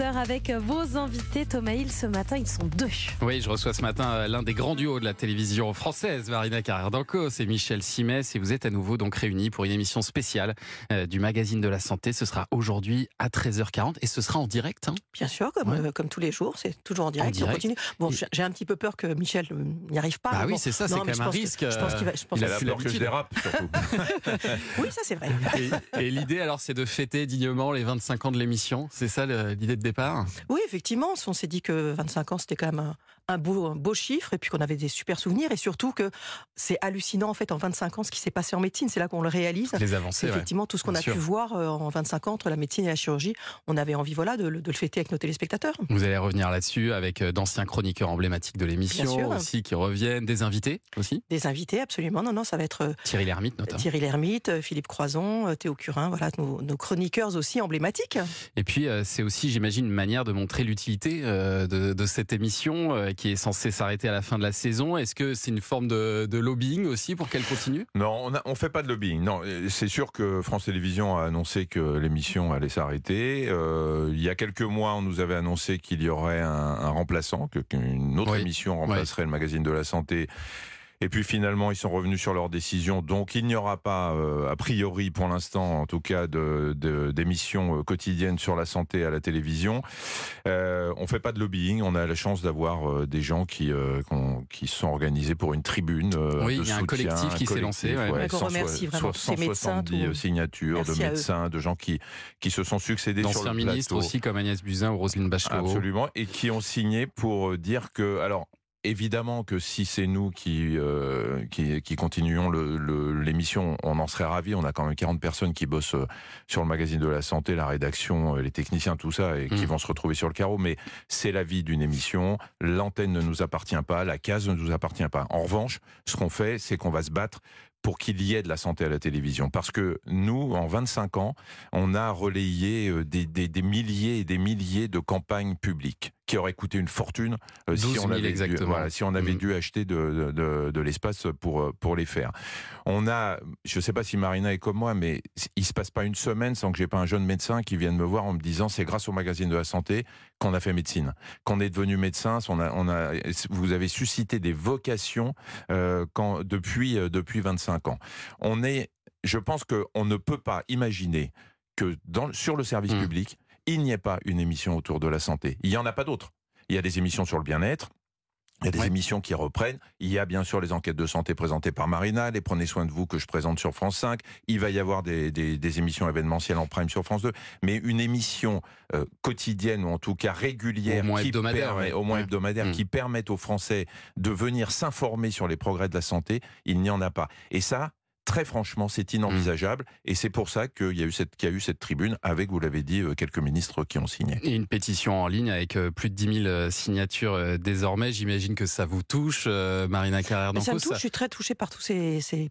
avec vos invités. Thomas Hill, ce matin, ils sont deux. Oui, je reçois ce matin euh, l'un des grands duos de la télévision française, Marina Carrère d'Ancos c'est Michel Simès, et vous êtes à nouveau donc réunis pour une émission spéciale euh, du magazine de la santé. Ce sera aujourd'hui à 13h40 et ce sera en direct. Hein? Bien sûr, comme, Ouais. euh, comme tous les jours, c'est toujours en direct. direct. On continue. Bon, Et- j'ai un petit peu peur que Michel n'y arrive pas. Mais oui, bon. c'est ça, c'est quand même un que- risque, Je pense qu'il va. Je pense il a que- la peur que je dérape, surtout. Oui, ça c'est vrai. Et, et l'idée alors, c'est de fêter dignement les 25 ans de l'émission. C'est ça l'idée de départ Oui, effectivement, on s'est dit que 25 ans, c'était quand même un, un beau, un beau chiffre, et puis qu'on avait des super souvenirs, et surtout que c'est hallucinant, en fait, en 25 ans, ce qui s'est passé en médecine. C'est là qu'on le réalise. Les C'est avancées, ouais. effectivement tout ce qu'on a sûr. pu voir euh, en 25 ans entre la médecine et la chirurgie. On avait envie, voilà, de, le- de le fêter avec nos téléspectateurs. Vous allez revenir là-dessus avec euh, d'anciens chroniqueurs emblématiques de l'émission aussi qui reviennent, des invités aussi. Des invités, absolument. Non, non, ça va être euh, Thierry Lhermitte notamment. Thierry Lhermitte, Philippe Croison, Théo Curin, voilà, nos, nos chroniqueurs aussi emblématiques. Et puis, c'est aussi, j'imagine, une manière de montrer l'utilité euh, de, de cette émission euh, qui est censée s'arrêter à la fin de la saison. Est-ce que c'est une forme de, de lobbying aussi pour qu'elle continue? Non, on, on fait pas de lobbying. Non, euh, c'est sûr que France Télévisions a annoncé que l'émission allait s'arrêter. Euh, il y a quelques mois, on nous avait annoncé qu'il y aurait un, un remplaçant, qu'une autre Oui. émission remplacerait le magazine de la santé. Et puis finalement, ils sont revenus sur leur décision. Donc il n'y aura pas, euh, a priori pour l'instant, en tout cas, de- de- d'émissions euh, quotidiennes sur la santé à la télévision. Euh, on fait pas de lobbying. On a la chance d'avoir euh, des gens qui, euh, qui se sont organisés pour une tribune. euh, Oui, de il y a un collectif qui s'est lancé, ouais. Ouais, qu'on 100 remercie vraiment tous ces médecins, 170 tout- signatures Merci de médecins, de gens qui, qui se sont succédés sur D'anciens le ministres plateau. aussi, comme Agnès Buzyn ou Roselyne Bachelot. Absolument, et qui ont signé pour dire que, alors, évidemment que si c'est nous qui, euh, qui, qui continuons le- le- l'émission, on en serait ravis. On a quand même 40 personnes qui bossent euh, sur le magazine de la santé, la rédaction, euh, les techniciens, tout ça, et qui Mm. vont se retrouver sur le carreau. Mais c'est la vie d'une émission. L'antenne ne nous appartient pas, la case ne nous appartient pas. En revanche, ce qu'on fait, c'est qu'on va se battre pour qu'il y ait de la santé à la télévision. Parce que nous, en 25 ans, on a relayé des, des- des milliers et des milliers de campagnes publiques qui auraient coûté une fortune euh, 12 si 000 on avait, dû, exactement. voilà, si on avait Mm. dû acheter de, de- de l'espace pour, euh, pour les faire. On a, je ne sais pas si Marina est comme moi, mais il se passe pas une semaine sans que j'ai pas un jeune médecin qui vienne me voir en me disant c'est grâce au magazine de la santé qu'on a fait médecine, qu'on est devenu médecin. On a, on a, vous avez suscité des vocations euh, quand, depuis, euh, depuis 25 ans. On est, je pense qu'on ne peut pas imaginer que dans, sur le service Mm. public, il n'y ait pas une émission autour de la santé. Il n'y en a pas d'autres. Il y a des émissions sur le bien-être. Il y a des Ouais. émissions qui reprennent. Il y a bien sûr les enquêtes de santé présentées par Marina, les Prenez soin de vous que je présente sur France 5. Il va y avoir des, des- des émissions événementielles en prime sur France 2. Mais une émission euh, quotidienne ou en tout cas régulière, Au moins qui hebdomadaire, permet- ouais. au moins Ouais. hebdomadaire, Mm. qui permette aux Français de venir s'informer sur les progrès de la santé, il n'y en a pas. Et ça, très franchement, c'est inenvisageable. Et c'est pour ça qu'il y, a eu cette- qu'il y a eu cette tribune avec, vous l'avez dit, euh, quelques ministres qui ont signé. Et une pétition en ligne avec euh, plus de 10 000 euh, signatures désormais. J'imagine que ça vous touche, Marina Carrère Mais ça me touche, je suis très touchée par tous ces, ces,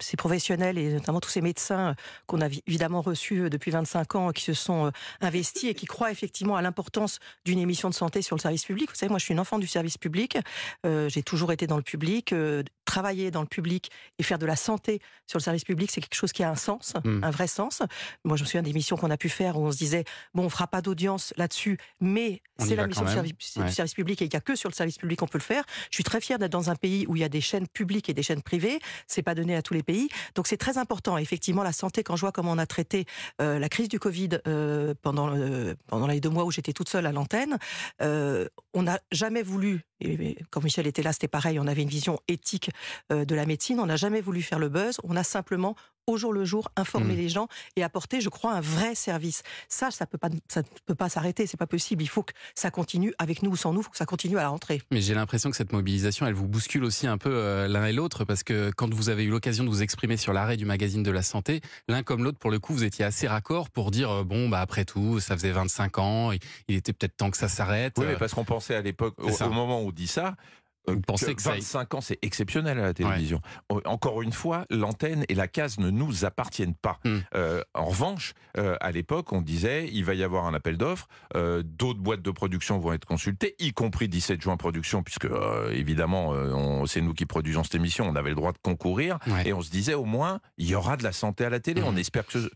ces professionnels et notamment tous ces médecins qu'on a vi- évidemment reçus depuis 25 ans, qui se sont investis et qui croient effectivement à l'importance d'une émission de santé sur le service public. Vous savez, moi je suis une enfant du service public, euh, j'ai toujours été dans le public, euh, travailler dans le public et faire de la santé sur le service public, c'est quelque chose qui a un sens, Mm. un vrai sens. Moi je me souviens d'émissions qu'on a pu faire où on se disait, bon on fera pas d'audience là-dessus, mais c'est la mission du service, Ouais. du service public et il n'y a que sur le service public qu'on peut le faire. Je suis très fière d'être dans un pays où il y a des chaînes publiques et des chaînes privées. C'est pas donné à tous les pays. Donc c'est très important. Effectivement, la santé, quand je vois comment on a traité euh, la crise du Covid euh, pendant, le- pendant les deux mois où j'étais toute seule à l'antenne, euh, on n'a jamais voulu, et quand Michel était là, c'était pareil, on avait une vision éthique euh, de la médecine. On n'a jamais voulu faire le buzz. On a simplement au jour le jour informer Mm. les gens et apporter, je crois, un vrai service. Ça, ça peut pas, ça ne peut pas s'arrêter. C'est pas possible. Il faut que ça continue avec nous ou sans nous. Il faut que ça continue à la rentrée. Mais j'ai l'impression que cette mobilisation, elle vous bouscule aussi un peu euh, l'un et l'autre, parce que quand vous avez eu l'occasion de vous exprimer sur l'arrêt du magazine de la santé, l'un comme l'autre, pour le coup, vous étiez assez raccord pour dire, euh, bon, bah après tout, ça faisait 25 ans, il était peut-être temps que ça s'arrête. Oui, mais Euh, parce qu'on pensait à l'époque, au, au moment où on dit ça, Vous pensez que ça 25 ans, c'est exceptionnel à la télévision. Euh, Encore une fois, l'antenne et la case ne nous appartiennent pas. Hmm. Euh, en revanche, euh, à l'époque, on disait il va y avoir un appel d'offres, euh, d'autres boîtes de production vont être consultées, y compris 17 juin Production, puisque euh, évidemment, euh, c'est nous qui produisons cette émission, on avait le droit de concourir, Ouais. et on se disait au moins il y aura de la santé à la télé. Hmm. On espère que ce...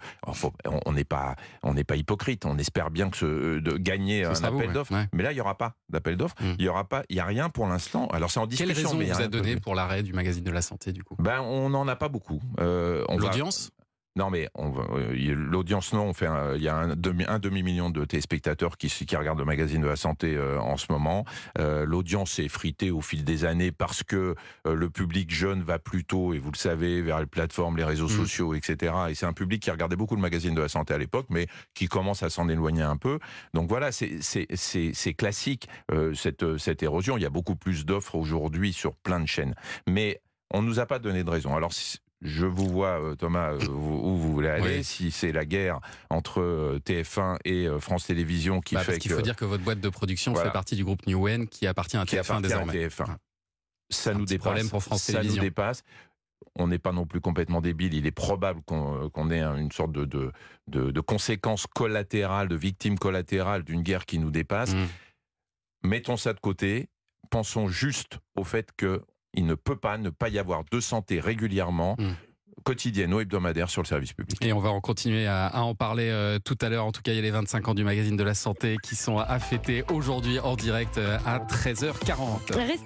on- n'est pas, on n'est pas hypocrite, on espère bien que ce, de gagner un vous, appel ouais. d'offres. Mais là, il y aura pas d'appel d'offres. Hmm. Il y aura pas, il y a rien pour l'instant. Alors c'est en discussion. Quelle raison mais a vous a un peu donné pour l'arrêt du magazine de la santé du coup? Ben, on n'en a pas beaucoup. Euh, L'audience? Non, mais euh, l'audience, non. On fait un- il y a un demi, un demi million de téléspectateurs qui, qui regardent le magazine de la santé euh, en ce moment. Euh, L'audience est fritée au fil des années parce que euh, le public jeune va plutôt, et vous le savez, vers les plateformes, les réseaux Mm. sociaux, etc. Et c'est un public qui regardait beaucoup le magazine de la santé à l'époque, mais qui commence à s'en éloigner un peu. Donc voilà, c'est- classique cette, cette érosion. Il y a beaucoup plus d'offres aujourd'hui sur plein de chaînes, mais on nous a pas donné de raison. Alors je vous vois, euh, Thomas, euh, où vous voulez aller. Oui. Si c'est la guerre entre euh, TF1 et France Télévisions qui Bah, fait Parce qu'il faut dire que votre boîte de production Voilà. fait partie du groupe Newen qui appartient à qui TF1 appartient désormais. à TF1, Ouais. ça Un nous dépasse. problème pour France ça nous dépasse. On n'est pas non plus complètement débile. Il est probable qu'on ait une sorte de, de, de, de victimes collatérales d'une guerre qui nous dépasse. Mm. Mettons ça de côté. Pensons juste au fait que il ne peut pas ne pas y avoir de santé régulièrement, Mm. quotidienne ou hebdomadaire sur le service public. Et on va en continuer à, à en parler euh, tout à l'heure. En tout cas, il y a les 25 ans du magazine de la santé qui sont à fêter aujourd'hui en direct euh, à 13h40. Restez